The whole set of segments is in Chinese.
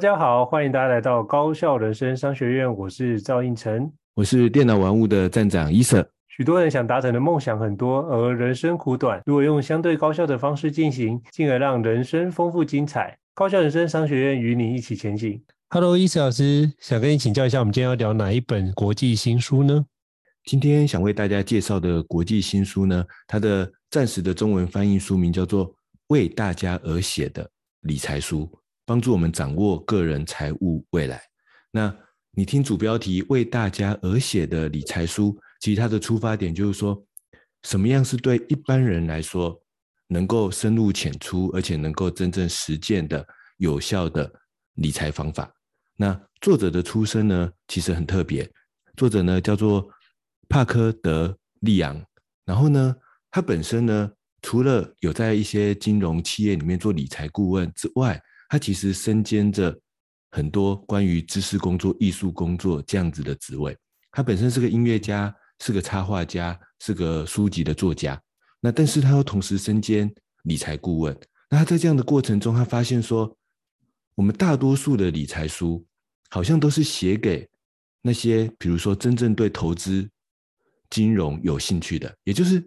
家好，欢迎大家来到高校人生商学院。我是赵应成，我是电脑玩物的站长伊瑟。许多人想达成的梦想很多，而人生苦短。如果用相对高效的方式进行，进而让人生丰富精彩。高校人生商学院与你一起前进。Hello，伊瑟老师，想跟你请教一下，我们今天要聊哪一本国际新书呢？今天想为大家介绍的国际新书呢，它的暂时的中文翻译书名叫做《为大家而写的理财书》。帮助我们掌握个人财务未来。那你听主标题“为大家而写的理财书”，其实它的出发点就是说，什么样是对一般人来说能够深入浅出，而且能够真正实践的有效的理财方法。那作者的出身呢，其实很特别。作者呢叫做帕科德利昂，然后呢，他本身呢，除了有在一些金融企业里面做理财顾问之外，他其实身兼着很多关于知识工作、艺术工作这样子的职位。他本身是个音乐家，是个插画家，是个书籍的作家。那但是他又同时身兼理财顾问。那他在这样的过程中，他发现说，我们大多数的理财书好像都是写给那些，比如说真正对投资、金融有兴趣的，也就是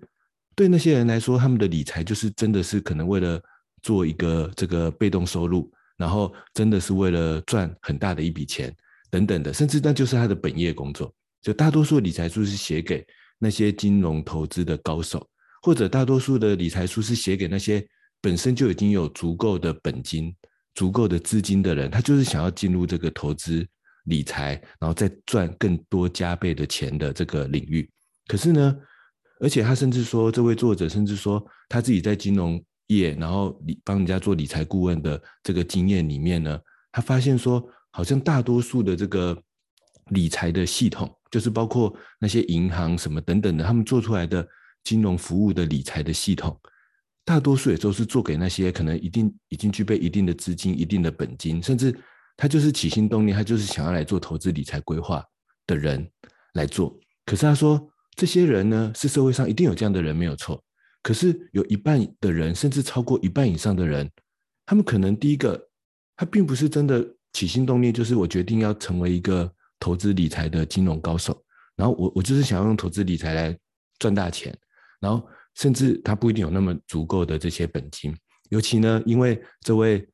对那些人来说，他们的理财就是真的是可能为了。做一个这个被动收入，然后真的是为了赚很大的一笔钱等等的，甚至那就是他的本业工作。就大多数理财书是写给那些金融投资的高手，或者大多数的理财书是写给那些本身就已经有足够的本金、足够的资金的人，他就是想要进入这个投资理财，然后再赚更多加倍的钱的这个领域。可是呢，而且他甚至说，这位作者甚至说他自己在金融。业，然后理帮人家做理财顾问的这个经验里面呢，他发现说，好像大多数的这个理财的系统，就是包括那些银行什么等等的，他们做出来的金融服务的理财的系统，大多数也都是做给那些可能一定已经具备一定的资金、一定的本金，甚至他就是起心动念，他就是想要来做投资理财规划的人来做。可是他说，这些人呢，是社会上一定有这样的人，没有错。可是有一半的人，甚至超过一半以上的人，他们可能第一个，他并不是真的起心动念，就是我决定要成为一个投资理财的金融高手，然后我我就是想要用投资理财来赚大钱，然后甚至他不一定有那么足够的这些本金，尤其呢，因为这位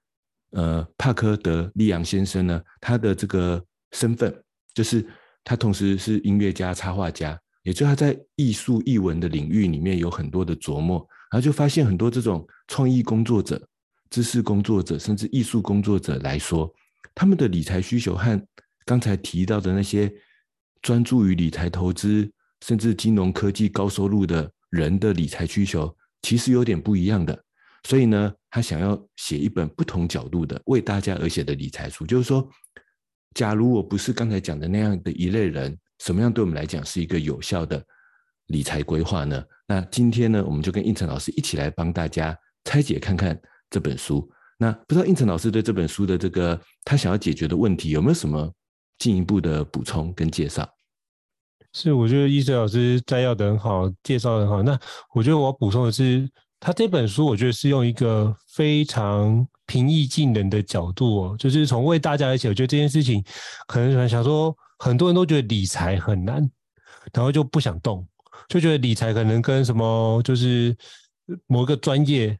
呃帕科德利昂先生呢，他的这个身份就是他同时是音乐家、插画家。也就他在艺术艺文的领域里面有很多的琢磨，然后就发现很多这种创意工作者、知识工作者，甚至艺术工作者来说，他们的理财需求和刚才提到的那些专注于理财投资，甚至金融科技高收入的人的理财需求，其实有点不一样的。所以呢，他想要写一本不同角度的为大家而写的理财书，就是说，假如我不是刚才讲的那样的一类人。什么样对我们来讲是一个有效的理财规划呢？那今天呢，我们就跟应成老师一起来帮大家拆解看看这本书。那不知道应成老师对这本书的这个他想要解决的问题有没有什么进一步的补充跟介绍？是，我觉得伊瑟老师摘要的很好，介绍的很好。那我觉得我要补充的是，他这本书我觉得是用一个非常平易近人的角度哦，就是从为大家而写。我觉得这件事情可能想说。很多人都觉得理财很难，然后就不想动，就觉得理财可能跟什么就是某个专业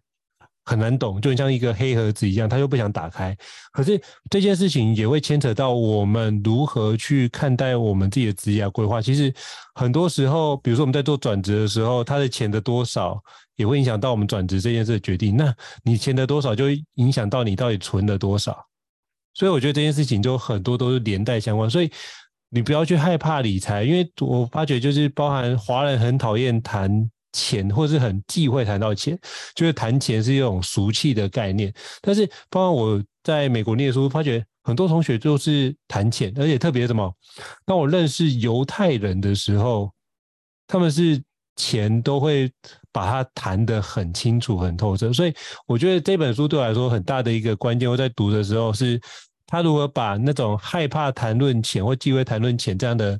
很难懂，就很像一个黑盒子一样，他又不想打开。可是这件事情也会牵扯到我们如何去看待我们自己的职业规划。其实很多时候，比如说我们在做转职的时候，他的钱的多少也会影响到我们转职这件事的决定。那你钱的多少，就影响到你到底存了多少。所以我觉得这件事情就很多都是连带相关。所以你不要去害怕理财，因为我发觉就是包含华人很讨厌谈钱，或是很忌讳谈到钱，就是谈钱是一种俗气的概念。但是包括我在美国念书，发觉很多同学就是谈钱，而且特别什么，当我认识犹太人的时候，他们是钱都会把它谈得很清楚、很透彻。所以我觉得这本书对我来说很大的一个关键，我在读的时候是。他如何把那种害怕谈论钱或忌讳谈论钱这样的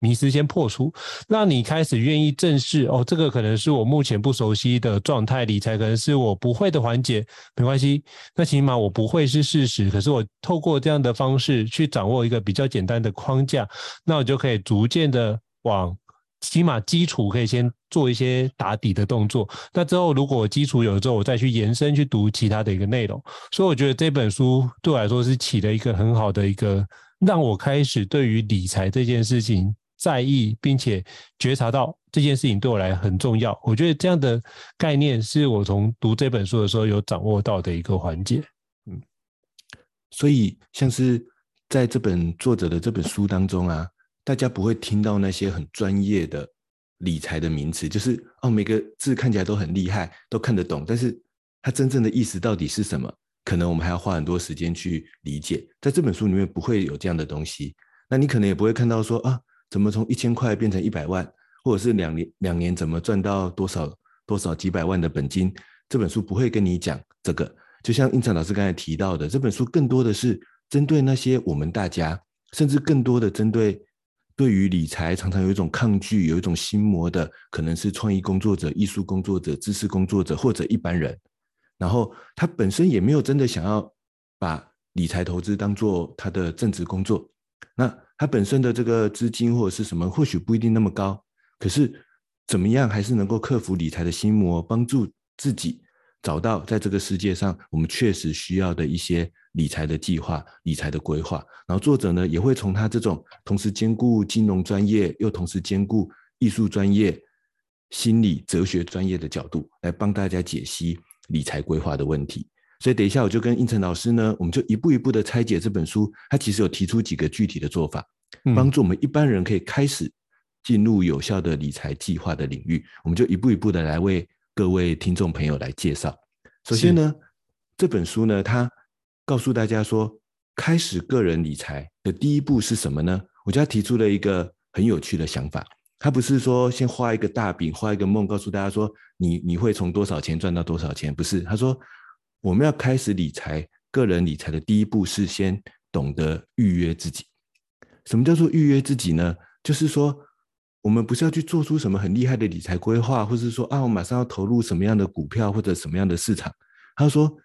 迷思先破除，让你开始愿意正视哦，这个可能是我目前不熟悉的状态，理财可能是我不会的环节，没关系，那起码我不会是事实，可是我透过这样的方式去掌握一个比较简单的框架，那我就可以逐渐的往。起码基础可以先做一些打底的动作，那之后如果基础有了之后，我再去延伸去读其他的一个内容。所以我觉得这本书对我来说是起了一个很好的一个，让我开始对于理财这件事情在意，并且觉察到这件事情对我来很重要。我觉得这样的概念是我从读这本书的时候有掌握到的一个环节。嗯，所以像是在这本作者的这本书当中啊。大家不会听到那些很专业的理财的名词，就是哦，每个字看起来都很厉害，都看得懂，但是它真正的意思到底是什么？可能我们还要花很多时间去理解。在这本书里面不会有这样的东西，那你可能也不会看到说啊，怎么从一千块变成一百万，或者是两年两年怎么赚到多少多少几百万的本金？这本书不会跟你讲这个。就像胤丞老师刚才提到的，这本书更多的是针对那些我们大家，甚至更多的针对。对于理财，常常有一种抗拒，有一种心魔的，可能是创意工作者、艺术工作者、知识工作者或者一般人。然后他本身也没有真的想要把理财投资当做他的正职工作。那他本身的这个资金或者是什么，或许不一定那么高。可是怎么样，还是能够克服理财的心魔，帮助自己。找到在这个世界上我们确实需要的一些理财的计划、理财的规划，然后作者呢也会从他这种同时兼顾金融专业又同时兼顾艺术专业、心理哲学专业的角度来帮大家解析理财规划的问题。所以等一下我就跟胤丞老师呢，我们就一步一步的拆解这本书，他其实有提出几个具体的做法，帮助我们一般人可以开始进入有效的理财计划的领域。我们就一步一步的来为。各位听众朋友来介绍。首先呢，这本书呢，它告诉大家说，开始个人理财的第一步是什么呢？我就要提出了一个很有趣的想法。他不是说先画一个大饼，画一个梦，告诉大家说你你会从多少钱赚到多少钱，不是。他说我们要开始理财，个人理财的第一步是先懂得预约自己。什么叫做预约自己呢？就是说。我们不是要去做出什么很厉害的理财规划，或是说啊，我马上要投入什么样的股票或者什么样的市场。他说，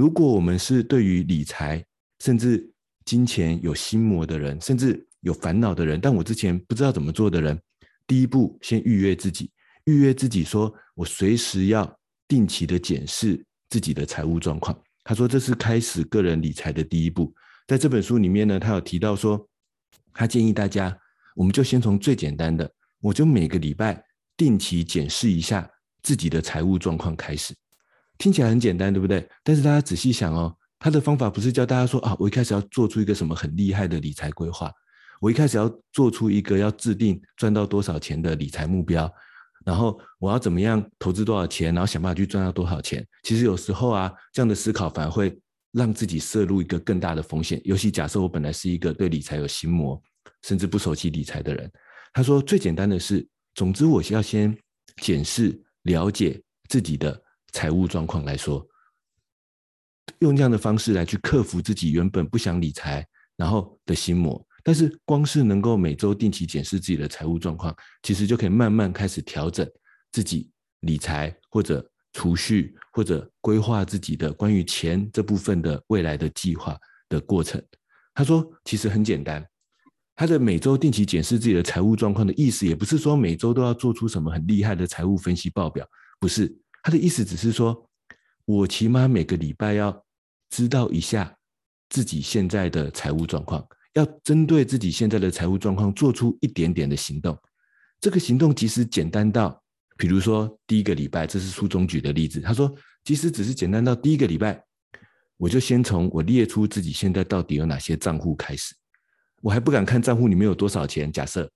如果我们是对于理财甚至金钱有心魔的人，甚至有烦恼的人，但我之前不知道怎么做的人，第一步先预约自己，预约自己，说我随时要定期的检视自己的财务状况。他说，这是开始个人理财的第一步。在这本书里面呢，他有提到说，他建议大家。我们就先从最简单的，我就每个礼拜定期检视一下自己的财务状况开始。听起来很简单，对不对？但是大家仔细想哦，他的方法不是教大家说啊，我一开始要做出一个什么很厉害的理财规划，我一开始要做出一个要制定赚到多少钱的理财目标，然后我要怎么样投资多少钱，然后想办法去赚到多少钱。其实有时候啊，这样的思考反而会让自己摄入一个更大的风险。尤其假设我本来是一个对理财有心魔。甚至不熟悉理财的人，他说最简单的是，总之我要先检视、了解自己的财务状况来说，用这样的方式来去克服自己原本不想理财然后的心魔。但是光是能够每周定期检视自己的财务状况，其实就可以慢慢开始调整自己理财或者储蓄或者规划自己的关于钱这部分的未来的计划的过程。他说其实很简单。他的每周定期检视自己的财务状况的意思，也不是说每周都要做出什么很厉害的财务分析报表，不是。他的意思只是说，我起码每个礼拜要知道一下自己现在的财务状况，要针对自己现在的财务状况做出一点点的行动。这个行动即使简单到，比如说第一个礼拜，这是书中举的例子。他说，即使只是简单到第一个礼拜，我就先从我列出自己现在到底有哪些账户开始。我还不敢看账户里面有多少钱。假设，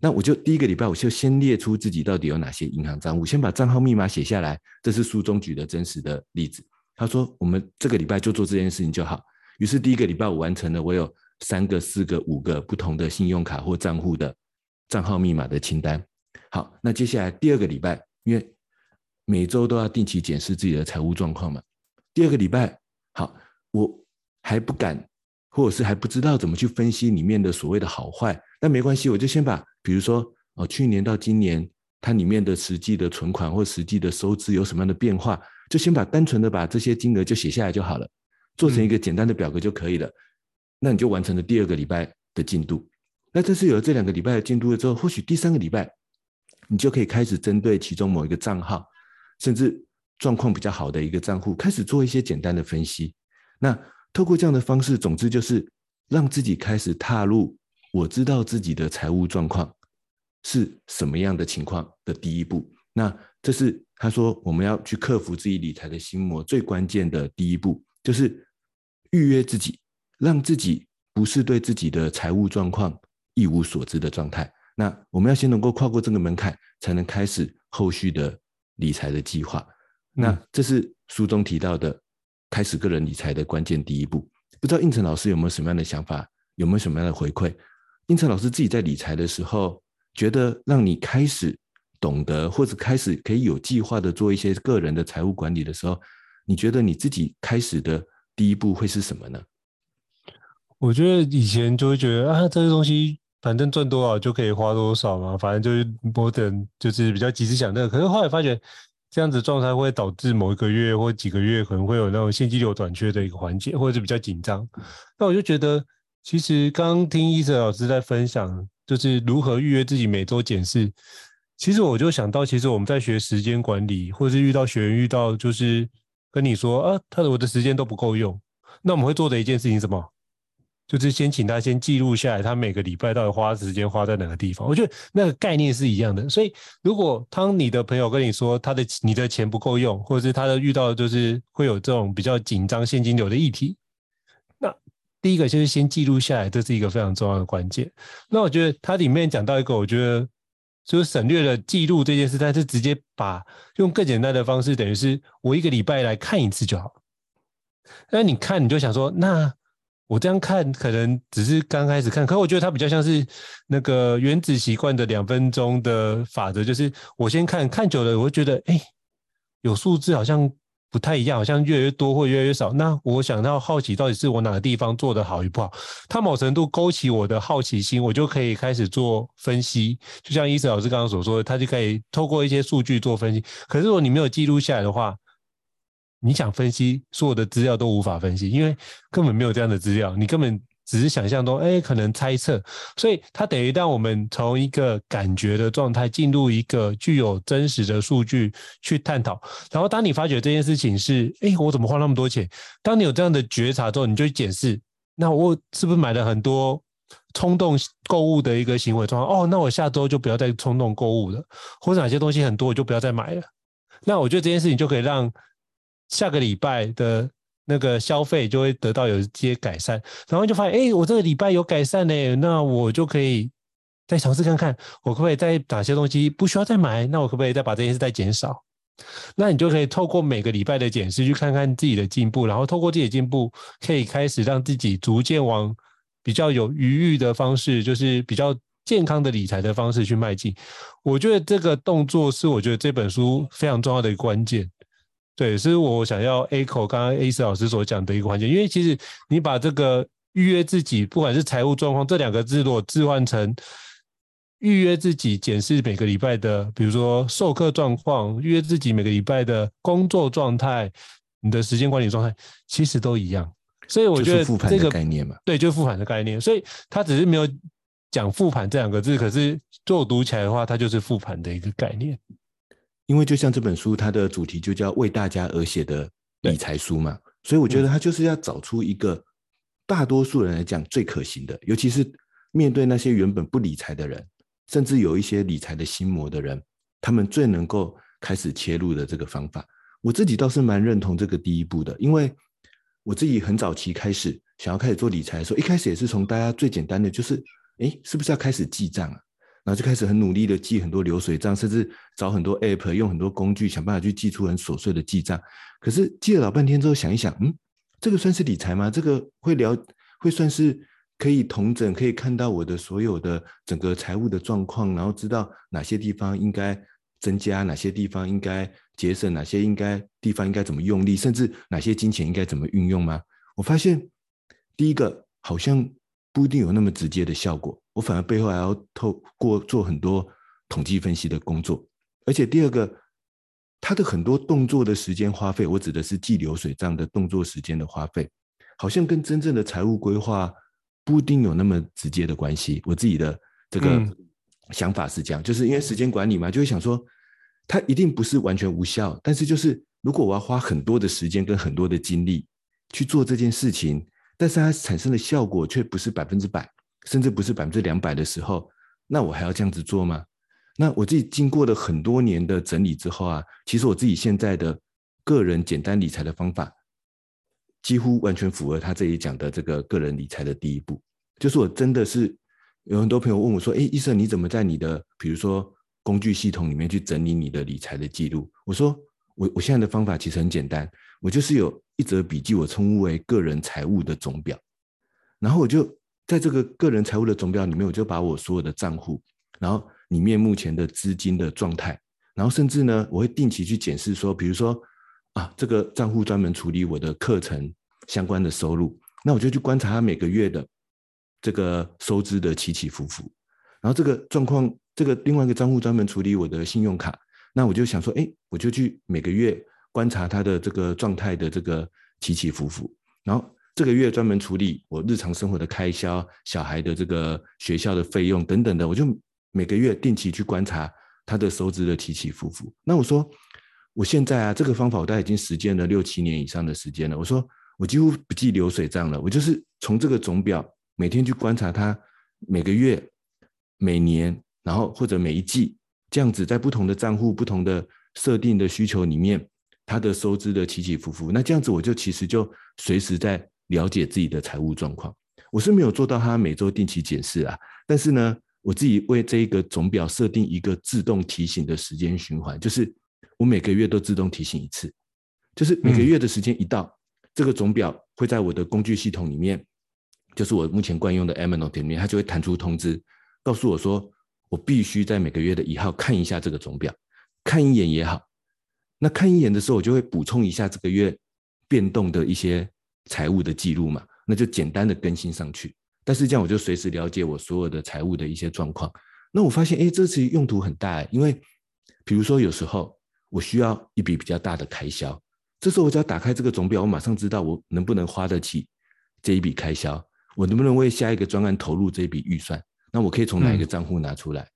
那我就第一个礼拜我就先列出自己到底有哪些银行账户，先把账号密码写下来。这是书中举的真实的例子。他说我们这个礼拜就做这件事情就好。于是第一个礼拜我完成了，我有三个、四个、五个不同的信用卡或账户的账号密码的清单。好，那接下来第二个礼拜，因为每周都要定期检视自己的财务状况嘛。第二个礼拜，好，我还不敢，或者是还不知道怎么去分析里面的所谓的好坏。那没关系，我就先把，比如说哦，去年到今年它里面的实际的存款或实际的收支有什么样的变化，就先把单纯的把这些金额就写下来就好了，做成一个简单的表格就可以了。嗯、那你就完成了第二个礼拜的进度。那这是有了这两个礼拜的进度了之后，或许第三个礼拜。你就可以开始针对其中某一个账号，甚至状况比较好的一个账户，开始做一些简单的分析。那透过这样的方式，总之就是让自己开始踏入我知道自己的财务状况是什么样的情况的第一步。那这是他说我们要去克服自己理财的心魔最关键的第一步，就是预约自己，让自己不是对自己的财务状况一无所知的状态。那我们要先能够跨过这个门槛，才能开始后续的理财的计划。那这是书中提到的开始个人理财的关键第一步。不知道应成老师有没有什么样的想法，有没有什么样的回馈？胤丞老师自己在理财的时候，觉得让你开始懂得或者开始可以有计划的做一些个人的财务管理的时候，你觉得你自己开始的第一步会是什么呢？我觉得以前就会觉得啊，这些东西。反正赚多少就可以花多少嘛，反正就是我等就是比较及时享乐。可是后来发觉这样子状态会导致某一个月或几个月可能会有那种现金流短缺的一个环节，或者是比较紧张。那我就觉得，其实刚听伊泽老师在分享，就是如何预约自己每周检视。其实我就想到，其实我们在学时间管理，或者是遇到学员遇到就是跟你说啊，他的我的时间都不够用，那我们会做的一件事情是什么？就是先请他先记录下来，他每个礼拜到底花时间花在哪个地方。我觉得那个概念是一样的。所以，如果当你的朋友跟你说他的你的钱不够用，或者是他的遇到就是会有这种比较紧张现金流的议题，第一个就是先记录下来，这是一个非常重要的关键。那我觉得它里面讲到一个，我觉得就是省略了记录这件事，但是直接把用更简单的方式，等于是我一个礼拜来看一次就好。那你看你就想说那。我这样看可能只是刚开始看，可我觉得它比较像是那个原子习惯的两分钟的法则，就是我先看看久了，我会觉得哎，有数字好像不太一样，好像越来越多或越来越少。那我想到好奇，到底是我哪个地方做的好与不好？它某程度勾起我的好奇心，我就可以开始做分析。就像伊瑟老师刚刚所说的，他就可以透过一些数据做分析。可是如果你没有记录下来的话，你想分析所有的资料都无法分析，因为根本没有这样的资料，你根本只是想象中，哎，可能猜测，所以它等于让我们从一个感觉的状态进入一个具有真实的数据去探讨。然后当你发觉这件事情是，哎，我怎么花那么多钱？当你有这样的觉察之后，你就去检视，那我是不是买了很多冲动购物的一个行为状况？哦，那我下周就不要再冲动购物了，或者哪些东西很多我就不要再买了。那我觉得这件事情就可以让。下个礼拜的那个消费就会得到有一些改善，然后就发现，哎，我这个礼拜有改善呢，那我就可以再尝试看看，我可不可以在哪些东西不需要再买，那我可不可以再把这件事再减少？那你就可以透过每个礼拜的检视去看看自己的进步，然后透过自己的进步，可以开始让自己逐渐往比较有余裕的方式，就是比较健康的理财的方式去迈进。我觉得这个动作是我觉得这本书非常重要的一个关键。对，是我想要 echo 刚刚 A 斯老师所讲的一个环节，因为其实你把这个预约自己，不管是财务状况这两个字，如果置换成预约自己检视每个礼拜的，比如说授课状况，预约自己每个礼拜的工作状态，你的时间管理状态，其实都一样。所以我觉得这个概念嘛，对，就是复盘的概念。所以他只是没有讲复盘这两个字，可是做读起来的话，它就是复盘的一个概念。因为就像这本书，它的主题就叫为大家而写的理财书嘛，所以我觉得它就是要找出一个大多数人来讲最可行的，尤其是面对那些原本不理财的人，甚至有一些理财的心魔的人，他们最能够开始切入的这个方法。我自己倒是蛮认同这个第一步的，因为我自己很早期开始想要开始做理财的时候，一开始也是从大家最简单的，就是哎，是不是要开始记账啊？然后就开始很努力的记很多流水账，甚至找很多 app，用很多工具，想办法去记出很琐碎的记账。可是记了老半天之后，想一想，嗯，这个算是理财吗？这个会聊，会算是可以统整，可以看到我的所有的整个财务的状况，然后知道哪些地方应该增加，哪些地方应该节省，哪些应该地方应该怎么用力，甚至哪些金钱应该怎么运用吗？我发现第一个好像不一定有那么直接的效果，我反而背后还要透过做很多统计分析的工作，而且第二个。他的很多动作的时间花费，我指的是记流水账的动作时间的花费，好像跟真正的财务规划不一定有那么直接的关系。我自己的这个想法是这样，就是因为时间管理嘛，就会想说，它一定不是完全无效，但是就是如果我要花很多的时间跟很多的精力去做这件事情，但是它产生的效果却不是百分之百，甚至不是百分之两百的时候，那我还要这样子做吗？那我自己经过了很多年的整理之后啊，其实我自己现在的个人简单理财的方法，几乎完全符合他这里讲的这个个人理财的第一步。就是我真的是有很多朋友问我说：“哎，医生，你怎么在你的比如说工具系统里面去整理你的理财的记录？”我说：“我我现在的方法其实很简单，我就是有一则笔记，我称呼为个人财务的总表。然后我就在这个个人财务的总表里面，我就把我所有的账户，然后。里面目前的资金的状态，然后甚至呢，我会定期去检视说，比如说啊，这个账户专门处理我的课程相关的收入，那我就去观察他每个月的这个收支的起起伏伏。然后这个状况，这个另外一个账户专门处理我的信用卡，那我就想说，哎，我就去每个月观察他的这个状态的这个起起伏伏。然后这个月专门处理我日常生活的开销、小孩的这个学校的费用等等的，我就。每个月定期去观察他的收支的起起伏伏。那我说，我现在啊，这个方法我大概已经实践了六七年以上的时间了。我说，我几乎不记流水账了，我就是从这个总表每天去观察他每个月、每年，然后或者每一季这样子，在不同的账户、不同的设定的需求里面，他的收支的起起伏伏。那这样子，我就其实就随时在了解自己的财务状况。我是没有做到他每周定期检视啊，但是呢。我自己为这一个总表设定一个自动提醒的时间循环，就是我每个月都自动提醒一次，就是每个月的时间一到，这个总表会在我的工具系统里面，就是我目前惯用的 Evernote 里面，它就会弹出通知，告诉我说我必须在每个月的一号看一下这个总表，看一眼也好，那看一眼的时候，我就会补充一下这个月变动的一些财务的记录嘛，那就简单的更新上去。但是这样我就随时了解我所有的财务的一些状况。那我发现，哎，这次用途很大，因为比如说有时候我需要一笔比较大的开销，这时候我只要打开这个总表，我马上知道我能不能花得起这一笔开销，我能不能为下一个专案投入这一笔预算，那我可以从哪一个账户拿出来？嗯、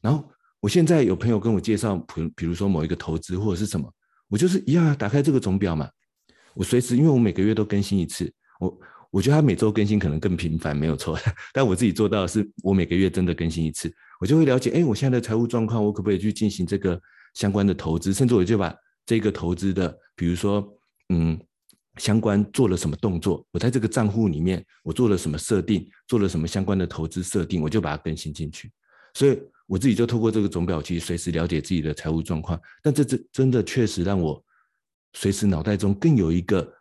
然后我现在有朋友跟我介绍，比比如说某一个投资或者是什么，我就是一样打开这个总表嘛，我随时，因为我每个月都更新一次，我。我觉得他每周更新可能更频繁，没有错。但我自己做到的是，我每个月真的更新一次，我就会了解，哎，我现在的财务状况，我可不可以去进行这个相关的投资？甚至我就把这个投资的，比如说，嗯，相关做了什么动作，我在这个账户里面，我做了什么设定，做了什么相关的投资设定，我就把它更新进去。所以我自己就透过这个总表，去随时了解自己的财务状况。但这这真的确实让我随时脑袋中更有一个。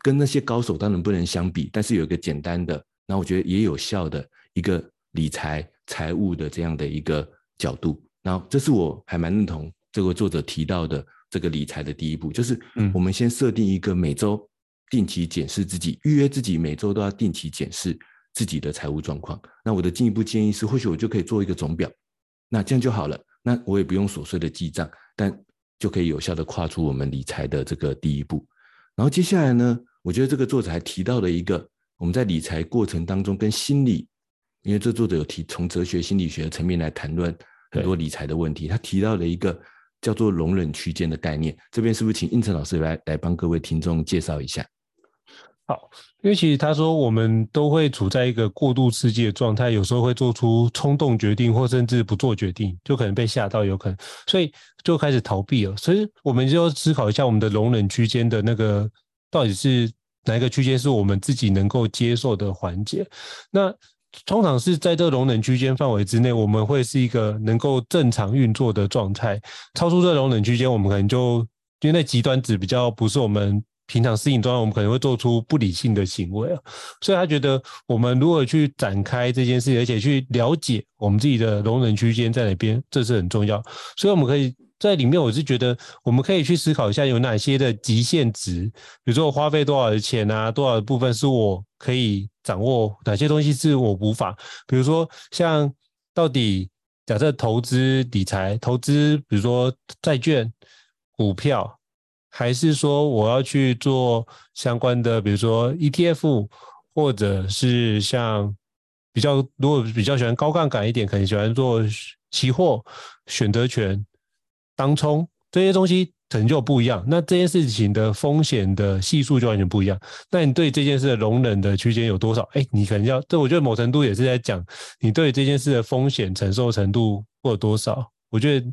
跟那些高手当然不能相比，但是有一个简单的，那我觉得也有效的一个理财财务的这样的一个角度。然后这是我还蛮认同这个作者提到的这个理财的第一步，就是我们先设定一个每周定期检视自己，预约自己每周都要定期检视自己的财务状况。那我的进一步建议是，或许我就可以做一个总表，那这样就好了。那我也不用琐碎的记账，但就可以有效的跨出我们理财的这个第一步。然后接下来呢，我觉得这个作者还提到了一个我们在理财过程当中跟心理，因为这作者有提从哲学心理学的层面来谈论很多理财的问题，他提到了一个叫做容忍区间的概念。这边是不是请应成老师来来帮各位听众介绍一下？好，因为其实他说我们都会处在一个过度刺激的状态，有时候会做出冲动决定，或甚至不做决定，就可能被吓到，有可能，所以就开始逃避了。所以我们就思考一下，我们的容忍区间的那个到底是哪一个区间是我们自己能够接受的环节。那通常是在这个容忍区间范围之内，我们会是一个能够正常运作的状态。超出这个容忍区间，我们可能就因为那极端值比较不是我们平常适应状态，我们可能会做出不理性的行为啊。所以他觉得，我们如果去展开这件事，而且去了解我们自己的容忍区间在哪边，这是很重要。所以我们可以。在里面，我是觉得我们可以去思考一下有哪些的极限值，比如说我花费多少的钱啊，多少的部分是我可以掌握，哪些东西是我无法。比如说像到底假设投资理财，投资比如说债券、股票，还是说我要去做相关的，比如说 ETF，或者是像比较如果比较喜欢高杠杆一点，可能喜欢做期货、选择权。当冲这些东西可能就不一样，那这件事情的风险的系数就完全不一样。那你对这件事的容忍的区间有多少？哎，你可能要，这我觉得某程度也是在讲你对这件事的风险承受程度会有多少。我觉得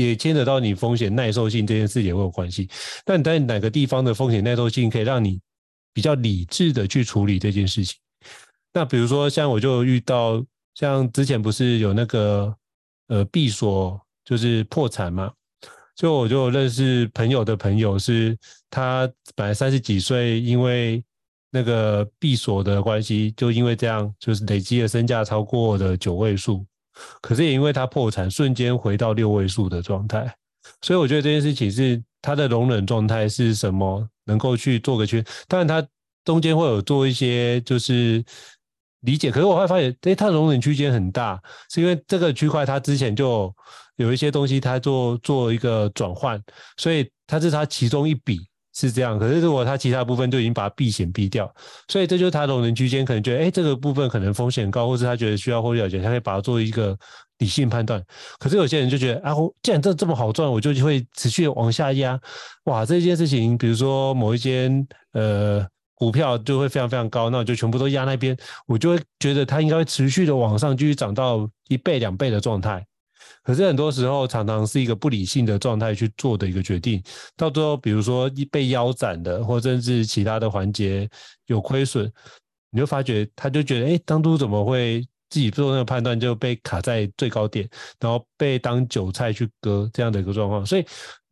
也牵扯到你风险耐受性这件事也会有关系。但你在哪个地方的风险耐受性可以让你比较理智的去处理这件事情？那比如说像我就遇到，像之前不是有那个呃闭锁就是破产嘛。就我就认识朋友的朋友，是他本来三十几岁，因为那个闭锁的关系，就因为这样，就是累积的身价超过了九位数，可是也因为他破产，瞬间回到六位数的状态。所以我觉得这件事情是他的容忍状态是什么，能够去做个圈。当然他中间会有做一些就是理解，可是我会发现，诶，他容忍区间很大，是因为这个区块他之前就。有一些东西他做做一个转换，所以它是他其中一笔是这样。可是如果他其他部分就已经把它避险避掉，所以这就是他容忍区间可能觉得，哎，这个部分可能风险高，或是他觉得需要获利了结，他可以把它做一个理性判断。可是有些人就觉得，啊，既然这这么好赚，我就会持续往下压。哇，这件事情，比如说某一间呃股票就会非常非常高，那我就全部都压那边，我就会觉得它应该会持续的往上继续涨到一倍两倍的状态。可是很多时候，常常是一个不理性的状态去做的一个决定，到最后，比如说被腰斩的，或甚至其他的环节有亏损，你就发觉他就觉得，哎，当初怎么会自己做那个判断就被卡在最高点，然后被当韭菜去割这样的一个状况。所以，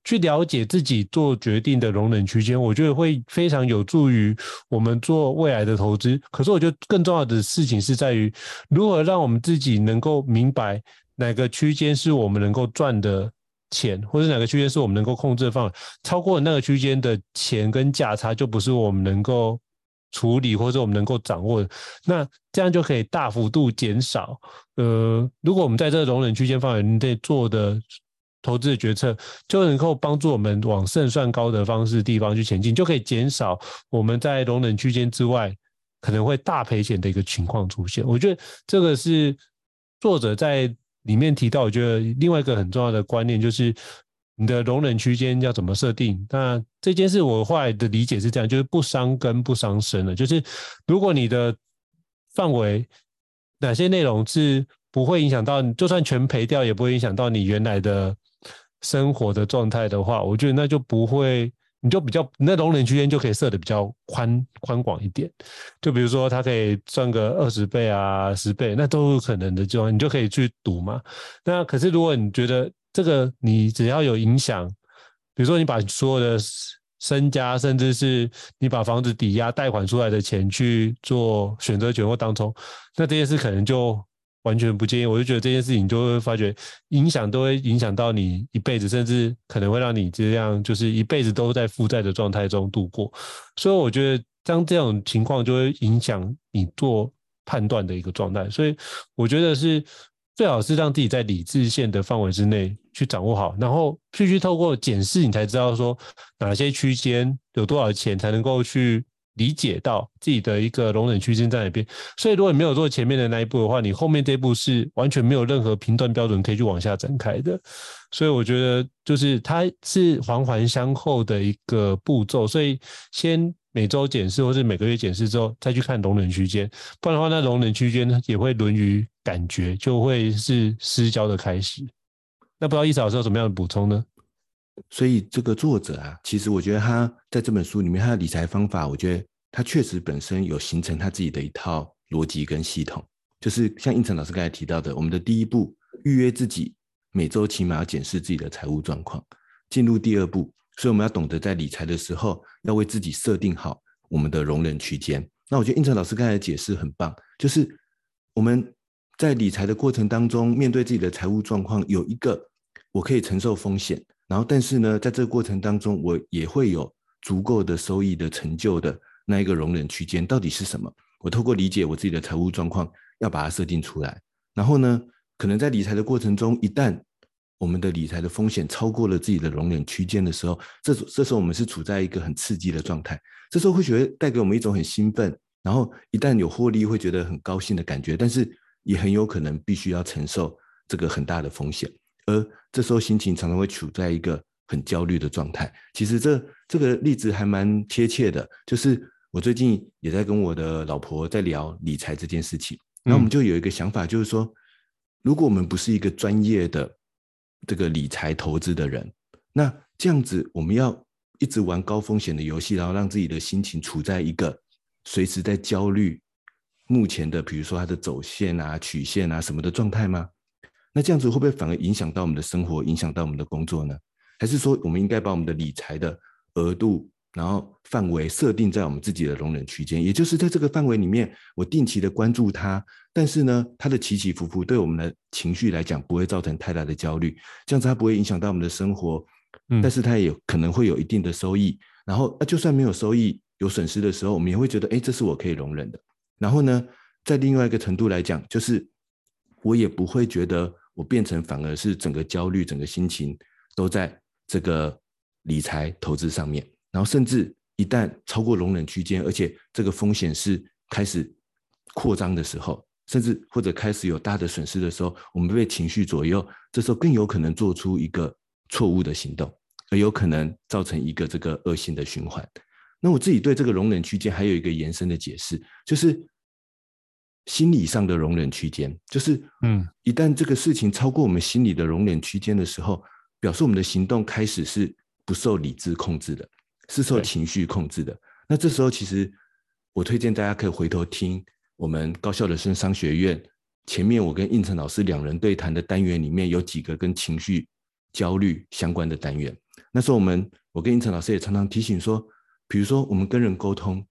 去了解自己做决定的容忍区间，我觉得会非常有助于我们做未来的投资。可是，我觉得更重要的事情是在于如何让我们自己能够明白。哪个区间是我们能够赚的钱，或者哪个区间是我们能够控制的范围？超过那个区间的钱跟价差，就不是我们能够处理或者我们能够掌握的。那这样就可以大幅度减少。呃，如果我们在这个容忍区间范围内做的投资的决策，就能够帮助我们往胜算高的方式地方去前进，就可以减少我们在容忍区间之外可能会大赔钱的一个情况出现。我觉得这个是作者在。里面提到，我觉得另外一个很重要的观念就是你的容忍区间要怎么设定。那这件事我后来的理解是这样，就是不伤根不伤身了。就是如果你的范围哪些内容是不会影响到，就算全赔掉也不会影响到你原来的生活的状态的话，我觉得那就不会。你就比较，那容忍区间就可以设的比较宽宽广一点，就比如说它可以赚个二十倍啊、十倍，那都有可能的，就你就可以去赌嘛。那可是如果你觉得这个你只要有影响，比如说你把所有的身家，甚至是你把房子抵押贷款出来的钱去做选择权或当冲，那这件事可能就。完全不建议，我就觉得这件事情就会发觉影响都会影响到你一辈子，甚至可能会让你这样就是一辈子都在负债的状态中度过。所以我觉得，当这种情况就会影响你做判断的一个状态。所以我觉得是最好是让自己在理智线的范围之内去掌握好，然后必须透过检视，你才知道说哪些区间有多少钱才能够去。理解到自己的一个容忍区间在哪边，所以如果你没有做前面的那一步的话，你后面这一步是完全没有任何评断标准可以去往下展开的。所以我觉得就是它是环环相扣的一个步骤，所以先每周检视或是每个月检视之后，再去看容忍区间，不然的话，那容忍区间也会沦于感觉，就会是失焦的开始。那不知道易老师有什么样的补充呢？所以这个作者啊，其实我觉得他在这本书里面，他的理财方法，我觉得他确实本身有形成他自己的一套逻辑跟系统，就是像应成老师刚才提到的，我们的第一步预约自己每周起码要检视自己的财务状况，进入第二步，所以我们要懂得在理财的时候要为自己设定好我们的容忍区间。那我觉得应成老师刚才的解释很棒，就是我们在理财的过程当中，面对自己的财务状况，有一个我可以承受风险，然后但是呢，在这个过程当中，我也会有足够的收益的成就的那一个容忍区间到底是什么？我透过理解我自己的财务状况，要把它设定出来。然后呢，可能在理财的过程中，一旦我们的理财的风险超过了自己的容忍区间的时候，这这时候我们是处在一个很刺激的状态。这时候会觉得带给我们一种很兴奋，然后一旦有获利，会觉得很高兴的感觉。但是也很有可能必须要承受这个很大的风险，而这时候心情常常会处在一个很焦虑的状态。其实这这个例子还蛮贴切的，就是我最近也在跟我的老婆在聊理财这件事情，那我们就有一个想法，就是说，如果我们不是一个专业的这个理财投资的人，那这样子我们要。一直玩高风险的游戏，然后让自己的心情处在一个随时在焦虑目前的，比如说它的走线啊、曲线啊什么的状态吗？那这样子会不会反而影响到我们的生活，影响到我们的工作呢？还是说我们应该把我们的理财的额度，然后范围设定在我们自己的容忍区间，也就是在这个范围里面，我定期的关注它，但是呢，它的起起伏伏对我们的情绪来讲不会造成太大的焦虑，这样子它不会影响到我们的生活。但是它也可能会有一定的收益，然后就算没有收益、有损失的时候，我们也会觉得，哎，这是我可以容忍的。然后呢，在另外一个程度来讲，就是我也不会觉得我变成反而是整个焦虑、整个心情都在这个理财投资上面。然后甚至一旦超过容忍区间，而且这个风险是开始扩张的时候，甚至或者开始有大的损失的时候，我们被情绪左右，这时候更有可能做出一个错误的行动，而有可能造成一个这个恶性的循环。那我自己对这个容忍区间还有一个延伸的解释，就是心理上的容忍区间，就是嗯，一旦这个事情超过我们心理的容忍区间的时候，表示我们的行动开始是不受理智控制的，是受情绪控制的。那这时候，其实我推荐大家可以回头听我们高校人生商学院前面我跟应成老师两人对谈的单元里面有几个跟情绪。焦虑相关的单元，那时候我们我跟应成老师也常常提醒说，比如说我们跟人沟通，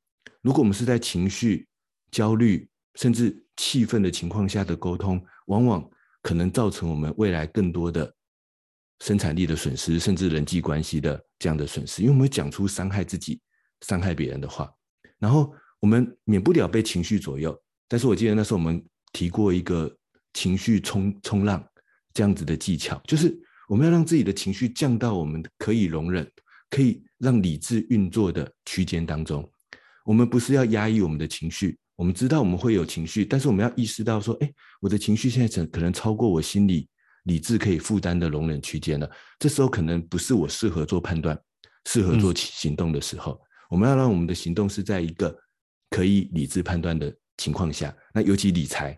如果我们是在情绪、焦虑甚至气愤的情况下的沟通，往往可能造成我们未来更多的生产力的损失，甚至人际关系的这样的损失，因为我们会讲出伤害自己、伤害别人的话，然后我们免不了被情绪左右。但是我记得那时候我们提过一个情绪冲冲浪这样子的技巧，就是。我们要让自己的情绪降到我们可以容忍、可以让理智运作的区间当中。我们不是要压抑我们的情绪，我们知道我们会有情绪，但是我们要意识到说，哎，我的情绪现在可能超过我心里理智可以负担的容忍区间了。这时候可能不是我适合做判断、适合做行动的时候。嗯。我们要让我们的行动是在一个可以理智判断的情况下。那尤其理财，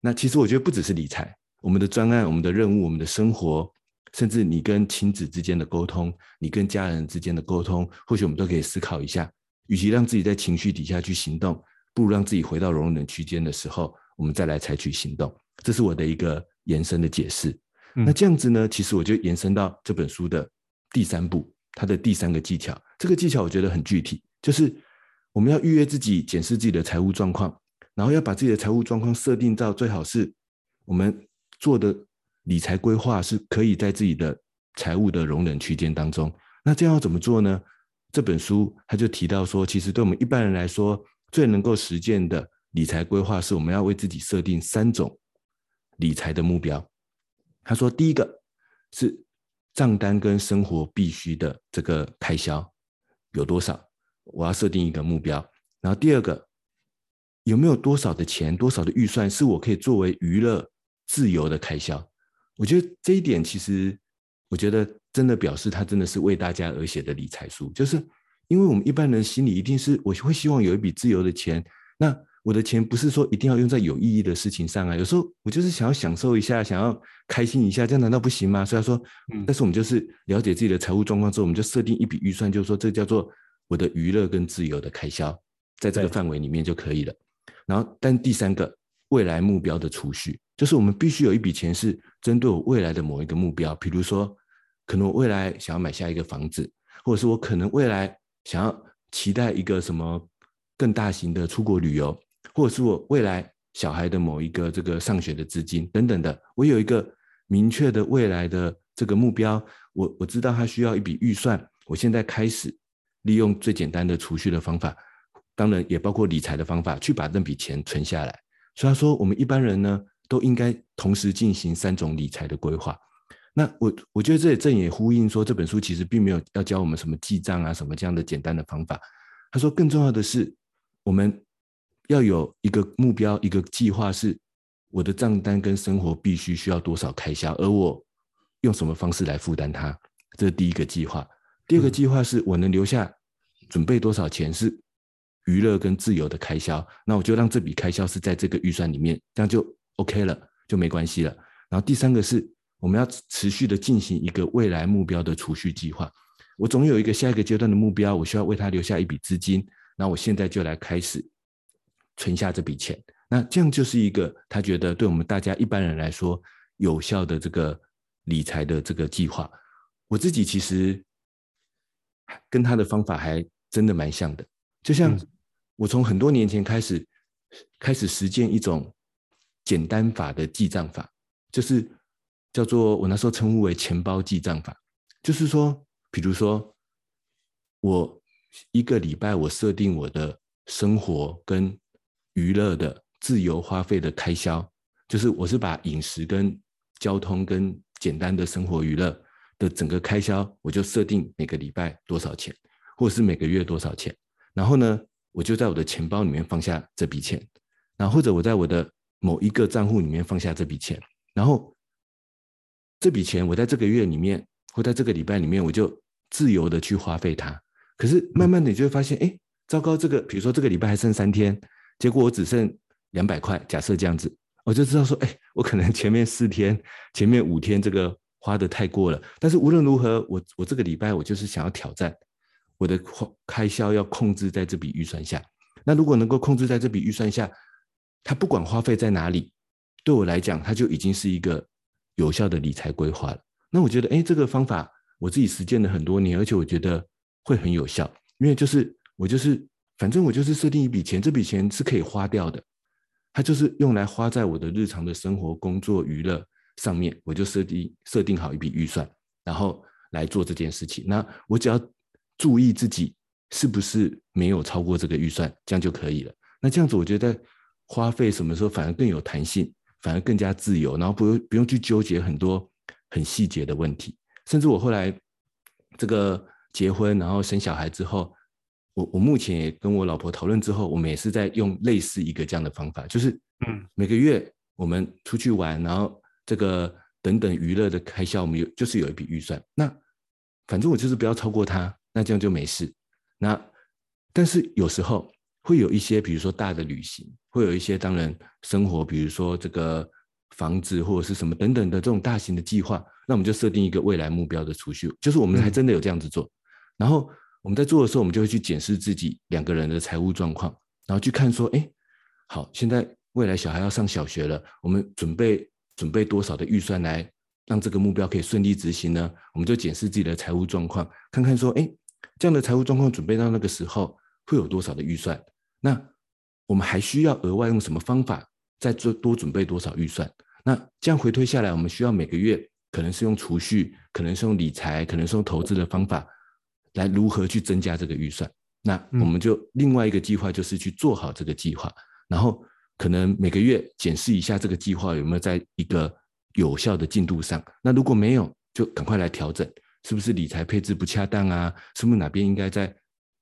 那其实我觉得不只是理财，我们的专案、我们的任务、我们的生活。甚至你跟亲子之间的沟通，你跟家人之间的沟通，或许我们都可以思考一下，与其让自己在情绪底下去行动，不如让自己回到容忍区间的时候，我们再来采取行动。这是我的一个延伸的解释。那这样子呢，其实我就延伸到这本书的第三步，它的第三个技巧。这个技巧我觉得很具体，就是我们要预约自己，检视自己的财务状况，然后要把自己的财务状况设定到最好是我们做的。理财规划是可以在自己的财务的容忍区间当中。那这样要怎么做呢？这本书他就提到说，其实对我们一般人来说，最能够实践的理财规划是我们要为自己设定三种理财的目标。他说，第一个是账单跟生活必须的这个开销有多少，我要设定一个目标。然后第二个，有没有多少的钱、多少的预算是我可以作为娱乐自由的开销？我觉得这一点其实，我觉得真的表示他真的是为大家而写的理财书。就是因为我们一般人心里一定是，我会希望有一笔自由的钱。那我的钱不是说一定要用在有意义的事情上啊。有时候我就是想要享受一下，想要开心一下，这样难道不行吗？所以说，但是我们就是了解自己的财务状况之后，我们就设定一笔预算，就是说这叫做我的娱乐跟自由的开销。在这个范围里面就可以了。然后，但第三个未来目标的储蓄，就是我们必须有一笔钱是针对我未来的某一个目标，比如说，可能我未来想要买下一个房子，或者是我可能未来想要期待一个什么更大型的出国旅游，或者是我未来小孩的某一个这个上学的资金等等的，我有一个明确的未来的这个目标，我我知道他需要一笔预算，我现在开始利用最简单的储蓄的方法。当然也包括理财的方法，去把那笔钱存下来。所以他说，我们一般人呢，都应该同时进行三种理财的规划。那我我觉得这也正也呼应说，这本书其实并没有要教我们什么记账啊什么这样的简单的方法。他说，更重要的是，我们要有一个目标，一个计划，是我的账单跟生活必须需要多少开销，而我用什么方式来负担它。这是第一个计划。第二个计划是我能留下准备多少钱是。娱乐跟自由的开销，那我就让这笔开销是在这个预算里面，这样就 OK 了，就没关系了。然后第三个是，我们要持续的进行一个未来目标的储蓄计划。我总有一个下一个阶段的目标，我需要为他留下一笔资金，那我现在就来开始存下这笔钱。那这样就是一个他觉得对我们大家一般人来说有效的这个理财的这个计划。我自己其实跟他的方法还真的蛮像的，就像。我从很多年前开始，开始实践一种简单法的记账法，就是叫做我那时候称呼为钱包记账法。就是说，比如说，我一个礼拜我设定我的生活跟娱乐的自由花费的开销，就是我是把饮食跟交通跟简单的生活娱乐的整个开销，我就设定每个礼拜多少钱，或者是每个月多少钱，然后呢，我就在我的钱包里面放下这笔钱，然后或者我在我的某一个账户里面放下这笔钱，然后这笔钱我在这个月里面或在这个礼拜里面，我就自由的去花费它。可是慢慢的你就会发现，哎，糟糕，这个比如说这个礼拜还剩三天，结果我只剩两百块，假设这样子，我就知道说，哎，我可能前面四天、前面五天这个花得太过了。但是无论如何，我我这个礼拜我就是想要挑战。我的开销要控制在这笔预算下，那如果能够控制在这笔预算下，他不管花费在哪里，对我来讲，他就已经是一个有效的理财规划了。那我觉得，哎，这个方法我自己实践了很多年，而且我觉得会很有效，因为就是我就是反正我就是设定一笔钱，这笔钱是可以花掉的，它就是用来花在我的日常的生活、工作、娱乐上面，我就设定设定好一笔预算，然后来做这件事情。那我只要。注意自己是不是没有超过这个预算，这样就可以了。那这样子，我觉得花费什么时候反而更有弹性，反而更加自由，然后不用不用去纠结很多很细节的问题。甚至我后来这个结婚，然后生小孩之后，我我目前也跟我老婆讨论之后，我们也是在用类似一个这样的方法，就是嗯，每个月我们出去玩，然后这个等等娱乐的开销，我们有就是有一笔预算。那反正我就是不要超过它。那这样就没事。那但是有时候会有一些，比如说大的旅行，会有一些当然生活，比如说这个房子或者是什么等等的这种大型的计划，那我们就设定一个未来目标的储蓄，就是我们还真的有这样子做。然后我们在做的时候，我们就会去检视自己两个人的财务状况，然后去看说，哎，好，现在未来小孩要上小学了，我们准备准备多少的预算来让这个目标可以顺利执行呢？我们就检视自己的财务状况，看看说，哎。这样的财务状况准备到那个时候会有多少的预算？那我们还需要额外用什么方法再做多准备多少预算？那这样回推下来，我们需要每个月可能是用储蓄，可能是用理财，可能是用投资的方法来如何去增加这个预算？那我们就另外一个计划就是去做好这个计划，然后可能每个月检视一下这个计划有没有在一个有效的进度上。那如果没有，就赶快来调整。是不是理财配置不恰当啊？是不是哪边应该在，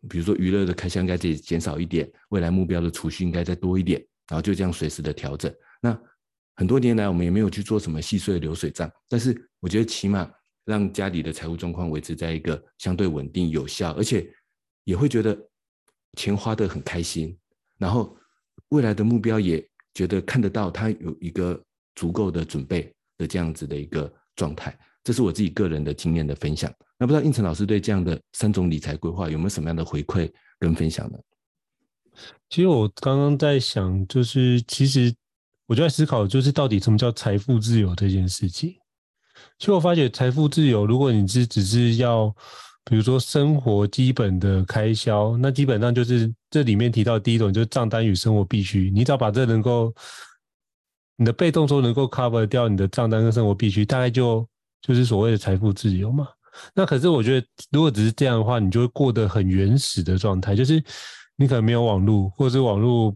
比如说娱乐的开销应该再减少一点，未来目标的储蓄应该再多一点，然后就这样随时的调整。那很多年来我们也没有去做什么细碎的流水账，但是我觉得起码让家里的财务状况维持在一个相对稳定、有效，而且也会觉得钱花得很开心，然后未来的目标也觉得看得到，他有一个足够的准备的这样子的一个状态。这是我自己个人的经验的分享。那不知道胤丞老师对这样的三种理财规划有没有什么样的回馈跟分享呢？其实我刚刚在想，就是其实我就在思考，就是到底什么叫财富自由这件事情。其实我发觉财富自由，如果你是只是要，比如说生活基本的开销，那基本上就是这里面提到第一种，就是账单与生活必须。你只要把这能够，你的被动收能够 cover 掉你的账单跟生活必须，大概就就是所谓的财富自由嘛。那可是我觉得，如果只是这样的话，你就会过得很原始的状态，就是。你可能没有网络，或者是网络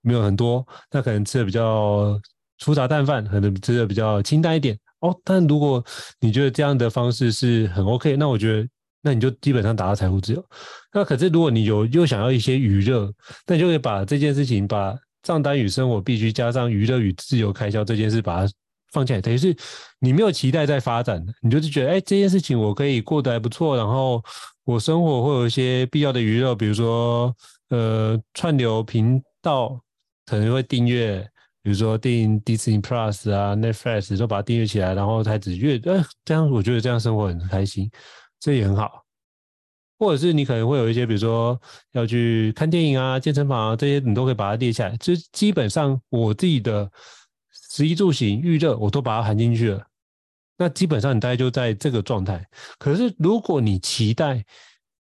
没有很多，那可能吃的比较粗茶淡饭，可能吃的比较清淡一点哦。但如果你觉得这样的方式是很 OK，那我觉得那你就基本上达到财富自由。那可是如果你有又想要一些娱乐，那就可以把这件事情，把账单与生活必须加上娱乐与自由开销这件事，把它放起来。等于是你没有期待在发展，你就是觉得哎，这件事情我可以过得还不错，然后我生活会有一些必要的娱乐，比如说。呃，串流频道可能会订阅，比如说订 Disney Plus 啊、Netflix 都把它订阅起来，然后才只阅，呃，这样我觉得这样生活很开心，这也很好。或者是你可能会有一些，比如说要去看电影啊、健身房啊这些，你都可以把它列下来。就基本上我自己的食衣住行娱乐，我都把它含进去了。那基本上你大概就在这个状态。可是如果你期待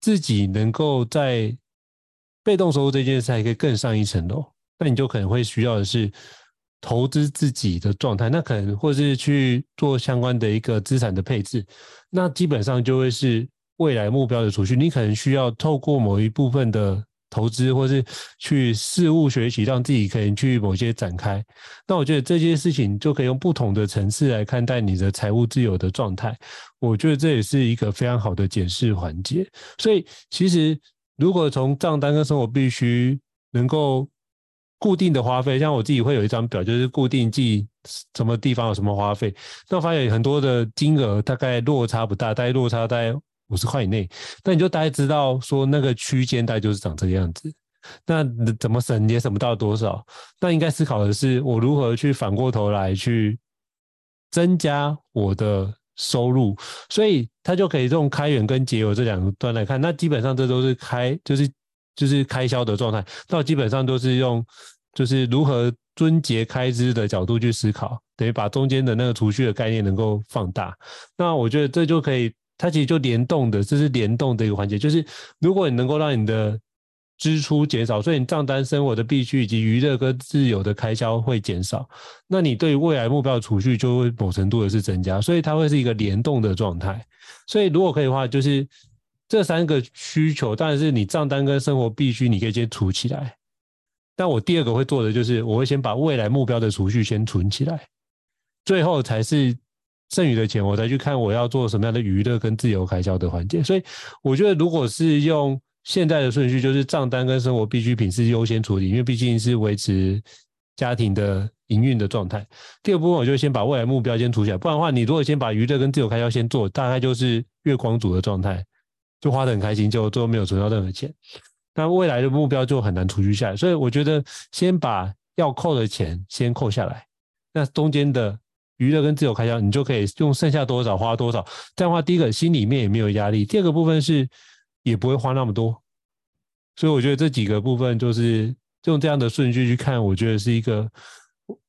自己能够在被动收入这件事还可以更上一层楼，那你就可能会需要的是投资自己的状态，那可能或是去做相关的一个资产的配置，那基本上就会是未来目标的储蓄。你可能需要透过某一部分的投资，或是去事物学习，让自己可以去某些展开。那我觉得这些事情就可以用不同的层次来看待你的财务自由的状态。我觉得这也是一个非常好的检视环节。所以其实。如果从账单跟生活必须能够固定的花费，像我自己会有一张表，就是固定记什么地方有什么花费。那我发现很多的金额大概落差不大，大概落差大概五十块以内，那你就大概知道说那个区间大概就是长这个样子。那怎么省也省不到多少，那应该思考的是我如何去反过头来去增加我的。收入，所以他就可以用开源跟节流这两端来看，那基本上这都是开，就是就是开销的状态，那基本上都是用就是如何尊节开支的角度去思考，等于把中间的那个储蓄的概念能够放大。那我觉得这就可以，它其实就联动的，这是联动的一个环节，就是如果你能够让你的。支出减少，所以你账单生活的必须以及娱乐跟自由的开销会减少，那你对于未来目标的储蓄就会某程度的是增加，所以它会是一个联动的状态。所以如果可以的话，就是这三个需求，当然是你账单跟生活必须你可以先储起来。但我第二个会做的就是，我会先把未来目标的储蓄先存起来，最后才是剩余的钱，我再去看我要做什么样的娱乐跟自由开销的环节。所以我觉得，如果是用现在的顺序就是账单跟生活必需品是优先处理，因为毕竟是维持家庭的营运的状态。第二部分我就先把未来目标先储起来，不然的话，你如果先把娱乐跟自由开销先做，大概就是月光族的状态，就花得很开心，就最后没有存到任何钱。那未来的目标就很难储蓄下来。所以我觉得先把要扣的钱先扣下来，那中间的娱乐跟自由开销，你就可以用剩下多少花多少。这样的话，第一个心里面也没有压力，第二个部分是。也不会花那么多，所以我觉得这几个部分就是用这样的顺序去看，我觉得是一个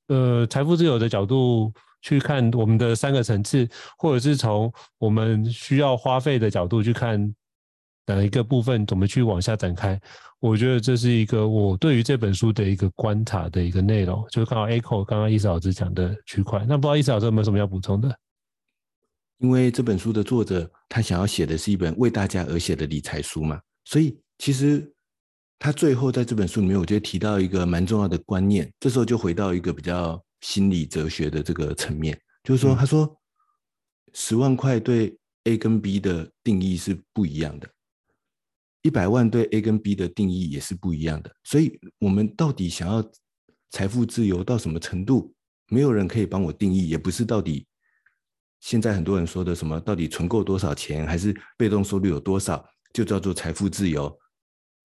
呃财富自由的角度去看我们的三个层次，或者是从我们需要花费的角度去看哪一个部分怎么去往下展开。我觉得这是一个我对于这本书的一个观察的一个内容，就是刚好 echo 刚刚意思老师讲的区块。那不知道意思老师有没有什么要补充的？因为这本书的作者他想要写的是一本为大家而写的理财书嘛，所以其实他最后在这本书里面，我觉得提到一个蛮重要的观念。这时候就回到一个比较心理哲学的这个层面，就是说，他说十万块对 A 跟 B 的定义是不一样的，一百万对 A 跟 B 的定义也是不一样的。所以，我们到底想要财富自由到什么程度，没有人可以帮我定义，也不是到底。现在很多人说的什么，到底存够多少钱，还是被动收入有多少，就叫做财富自由，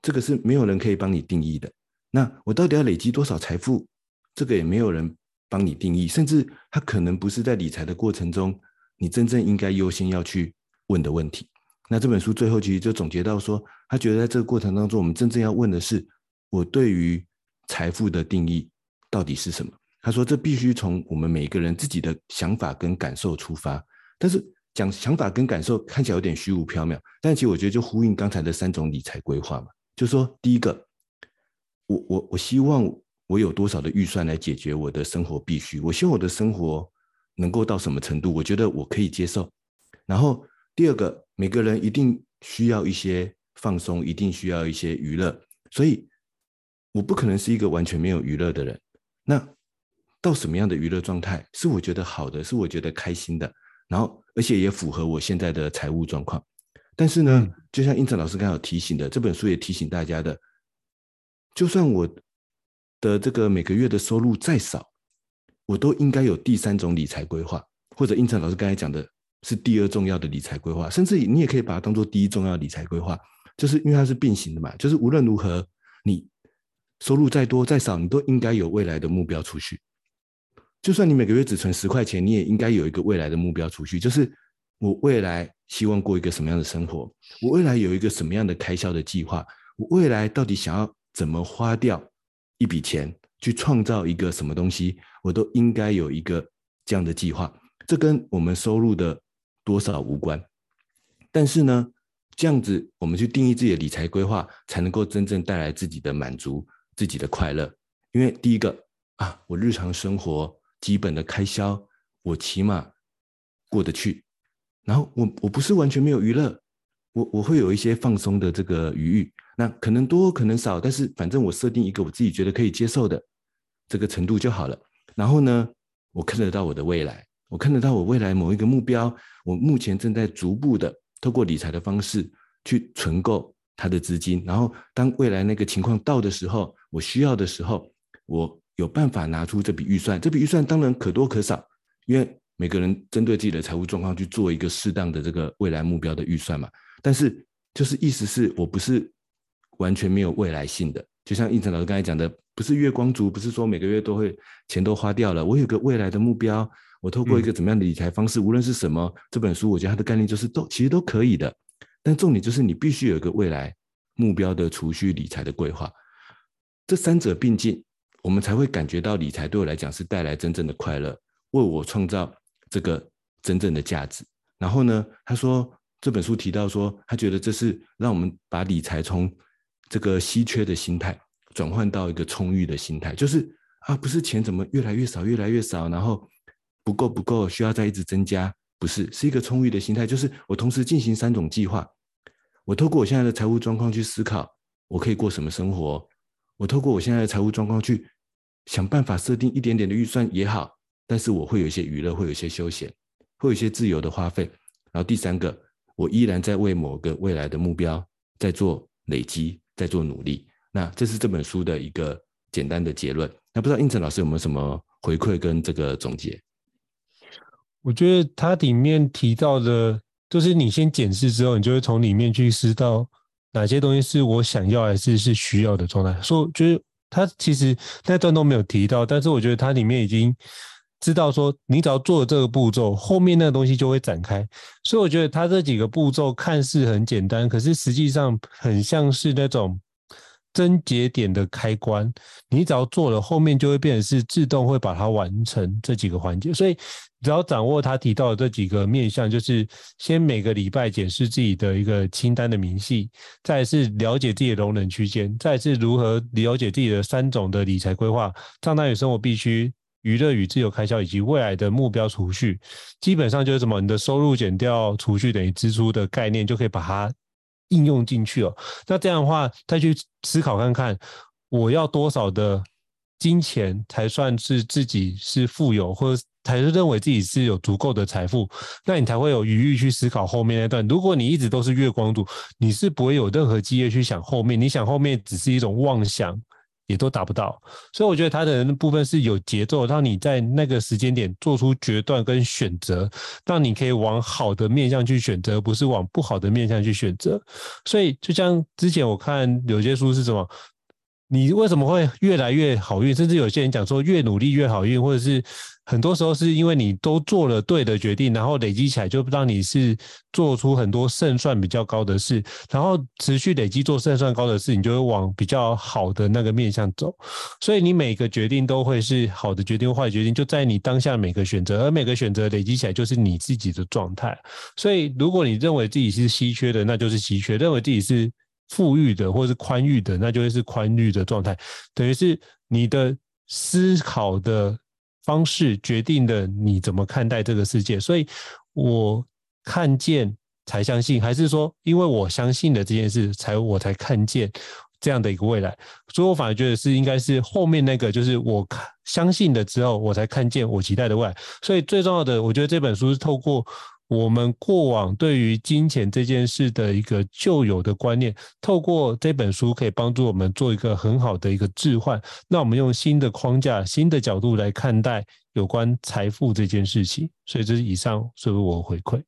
这个是没有人可以帮你定义的。那我到底要累积多少财富，这个也没有人帮你定义，甚至它可能不是在理财的过程中，你真正应该优先要去问的问题。那这本书最后其实就总结到说，他觉得在这个过程当中，我们真正要问的是，我对于财富的定义到底是什么？他说，这必须从我们每个人自己的想法跟感受出发。但是讲想法跟感受看起来有点虚无缥缈，但其实我觉得就呼应刚才的三种理财规划嘛。就说，第一个，我我我希望我有多少的预算来解决我的生活必须，我希望我的生活能够到什么程度，我觉得我可以接受。然后第二个，每个人一定需要一些放松，一定需要一些娱乐，所以我不可能是一个完全没有娱乐的人。那到什么样的娱乐状态是我觉得好的，是我觉得开心的，然后而且也符合我现在的财务状况。但是呢，就像胤丞老师刚才有提醒的，这本书也提醒大家的，就算我的这个每个月的收入再少，我都应该有第三种理财规划，或者应成老师刚才讲的是第二重要的理财规划，甚至你也可以把它当做第一重要理财规划，就是因为它是并行的嘛，就是无论如何，你收入再多再少，你都应该有未来的目标储蓄。就算你每个月只存十块钱，你也应该有一个未来的目标储蓄，就是。我未来希望过一个什么样的生活？我未来有一个什么样的开销的计划？我未来到底想要怎么花掉一笔钱去创造一个什么东西？我都应该有一个这样的计划。这跟我们收入的多少无关，但是呢，这样子我们去定义自己的理财规划，才能够真正带来自己的满足、自己的快乐。因为第一个啊，我日常生活基本的开销，我起码过得去。然后我我不是完全没有娱乐，我我会有一些放松的这个余裕，那可能多可能少，但是反正我设定一个我自己觉得可以接受的这个程度就好了。然后呢，我看得到我的未来，我看得到我未来某一个目标，我目前正在逐步的透过理财的方式去存够它的资金。然后当未来那个情况到的时候，我需要的时候，我有办法拿出这笔预算。这笔预算当然可多可少，因为。每个人针对自己的财务状况去做一个适当的这个未来目标的预算嘛，但是就是意思是我不是完全没有未来性的，就像应成老师刚才讲的，不是月光族，不是说每个月都会钱都花掉了，我有个未来的目标，我透过一个怎么样的理财方式，嗯、无论是什么，这本书我觉得它的概念就是都其实都可以的，但重点就是你必须有一个未来目标的储蓄理财的规划，这三者并进，我们才会感觉到理财对我来讲是带来真正的快乐，为我创造。这个真正的价值。然后呢，他说这本书提到说，他觉得这是让我们把理财从这个稀缺的心态转换到一个充裕的心态，就是啊，不是钱怎么越来越少，越来越少，然后不够不够，需要再一直增加，不是，是一个充裕的心态，就是我同时进行三种计划，我透过我现在的财务状况去思考，我可以过什么生活，我透过我现在的财务状况去想办法设定一点点的预算也好。但是我会有一些娱乐，会有一些休闲，会有一些自由的花费。然后第三个，我依然在为某个未来的目标在做累积，在做努力。那这是这本书的一个简单的结论。那不知道胤丞老师有没有什么回馈跟这个总结？我觉得它里面提到的，就是你先检视之后，你就会从里面去知道哪些东西是我想要还是是需要的状态。说就是他其实那段都没有提到，但是我觉得它里面已经。知道说，你只要做了这个步骤，后面那个东西就会展开。所以我觉得他这几个步骤看似很简单，可是实际上很像是那种真节点的开关。你只要做了，后面就会变成是自动会把它完成这几个环节。所以只要掌握他提到的这几个面向，就是先每个礼拜检视自己的一个清单的明细，再是了解自己的容忍区间，再是如何了解自己的三种的理财规划，账单与生活必须。娱乐与自由开销以及未来的目标储蓄，基本上就是什么？你的收入减掉储蓄等于支出的概念，就可以把它应用进去哦。那这样的话，再去思考看看，我要多少的金钱才算是自己是富有，或者才是认为自己是有足够的财富？那你才会有余裕去思考后面那段。如果你一直都是月光族，你是不会有任何机会去想后面。你想后面只是一种妄想。也都达不到，所以我觉得他的部分是有节奏，让你在那个时间点做出决断跟选择，让你可以往好的面向去选择，不是往不好的面向去选择。所以就像之前我看有些书是什么，你为什么会越来越好运？甚至有些人讲说，越努力越好运，或者是很多时候是因为你都做了对的决定，然后累积起来，就让你是做出很多胜算比较高的事，然后持续累积做胜算高的事，你就会往比较好的那个面向走。所以你每个决定都会是好的决定或坏决定，就在你当下每个选择，而每个选择累积起来就是你自己的状态。所以如果你认为自己是稀缺的，那就是稀缺；认为自己是富裕的，或者是宽裕的，那就会是宽裕的状态。等于是你的思考的方式决定了你怎么看待这个世界。所以我看见才相信，还是说因为我相信了这件事，才我才看见这样的一个未来。所以我反而觉得是应该是后面那个，就是我看相信了之后，我才看见我期待的未来。所以最重要的，我觉得这本书是透过。我们过往对于金钱这件事的一个旧有的观念，透过这本书可以帮助我们做一个很好的一个置换。那我们用新的框架、新的角度来看待有关财富这件事情。所以这是以上是不是我回馈？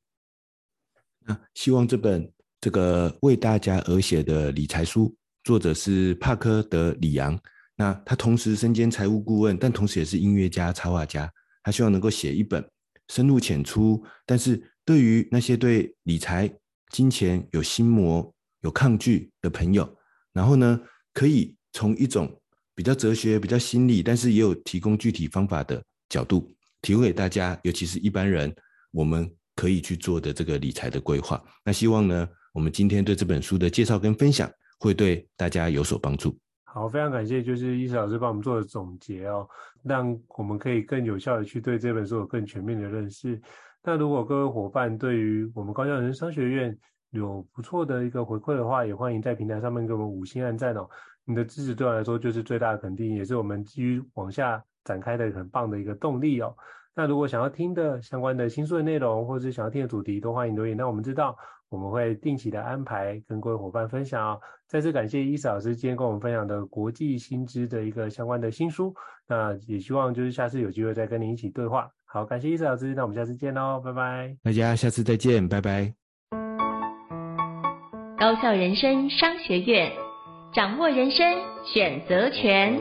那希望这本这个为大家而写的理财书，作者是帕科德·里昂。那他同时身兼财务顾问，但同时也是音乐家、插画家。他希望能够写一本。深入浅出，但是对于那些对理财、金钱有心魔、有抗拒的朋友，然后呢，可以从一种比较哲学、比较心理，但是也有提供具体方法的角度，提供给大家，尤其是一般人，我们可以去做的这个理财的规划。那希望呢，我们今天对这本书的介绍跟分享，会对大家有所帮助。好，非常感谢，就是伊斯老师帮我们做的总结哦，让我们可以更有效的去对这本书有更全面的认识。那如果各位伙伴对于我们高效人生商学院有不错的一个回馈的话，也欢迎在平台上面给我们五星按赞哦。你的支持对我来说就是最大的肯定，也是我们继续往下展开的很棒的一个动力哦。那如果想要听的相关的新书的内容，或者是想要听的主题，都欢迎留言让我们知道。我们会定期的安排跟各位伙伴分享哦。再次感谢伊斯老师今天跟我们分享的国际新知的一个相关的新书。那也希望就是下次有机会再跟您一起对话。好，感谢伊斯老师，那我们下次见喽，拜拜。大家下次再见，拜拜。高校人生商学院，掌握人生选择权。